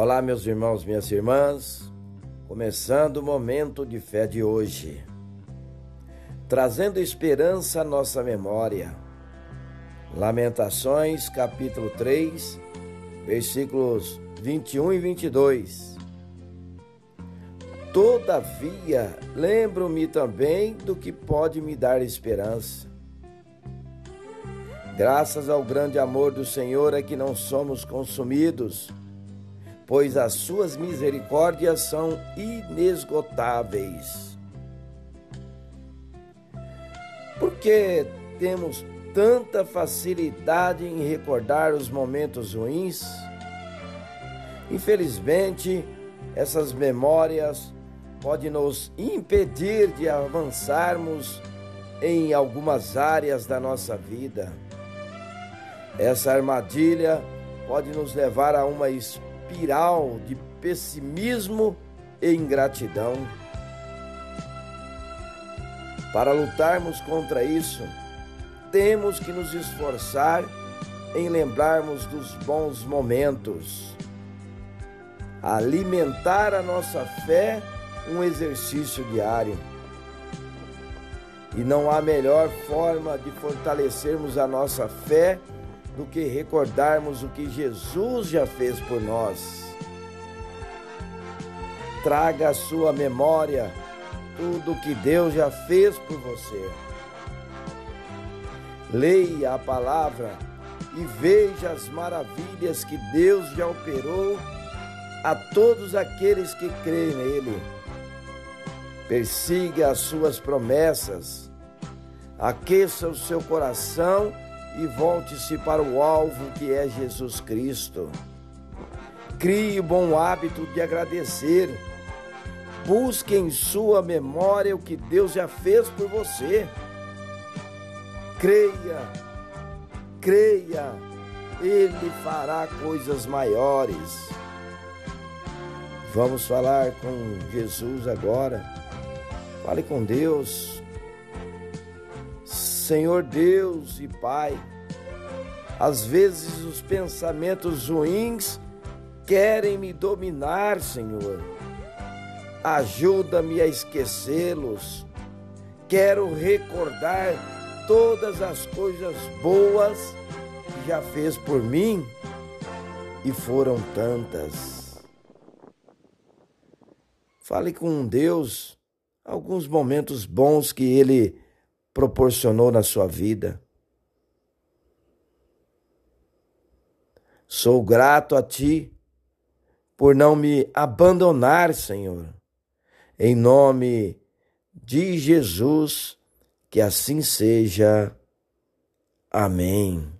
Olá, meus irmãos, minhas irmãs, começando o momento de fé de hoje, trazendo esperança à nossa memória. Lamentações, capítulo 3, versículos 21 e 22. Todavia, lembro-me também do que pode me dar esperança. Graças ao grande amor do Senhor é que não somos consumidos pois as suas misericórdias são inesgotáveis. Por que temos tanta facilidade em recordar os momentos ruins? Infelizmente, essas memórias podem nos impedir de avançarmos em algumas áreas da nossa vida. Essa armadilha pode nos levar a uma espiral de pessimismo e ingratidão. Para lutarmos contra isso, temos que nos esforçar em lembrarmos dos bons momentos. Alimentar a nossa fé um exercício diário. E não há melhor forma de fortalecermos a nossa fé do que recordarmos o que Jesus já fez por nós. Traga à sua memória tudo o que Deus já fez por você. Leia a palavra e veja as maravilhas que Deus já operou a todos aqueles que creem nele. Persiga as suas promessas, aqueça o seu coração e volte-se para o alvo que é Jesus Cristo. Crie o bom hábito de agradecer. Busque em sua memória o que Deus já fez por você. Creia, creia, Ele fará coisas maiores. Vamos falar com Jesus agora. Fale com Deus. Senhor Deus e Pai, às vezes os pensamentos ruins querem me dominar, Senhor. Ajuda-me a esquecê-los. Quero recordar todas as coisas boas que já fez por mim e foram tantas. Fale com Deus alguns momentos bons que Ele proporcionou na sua vida. Sou grato a Ti por não me abandonar, Senhor. Em nome de Jesus, que assim seja. Amém.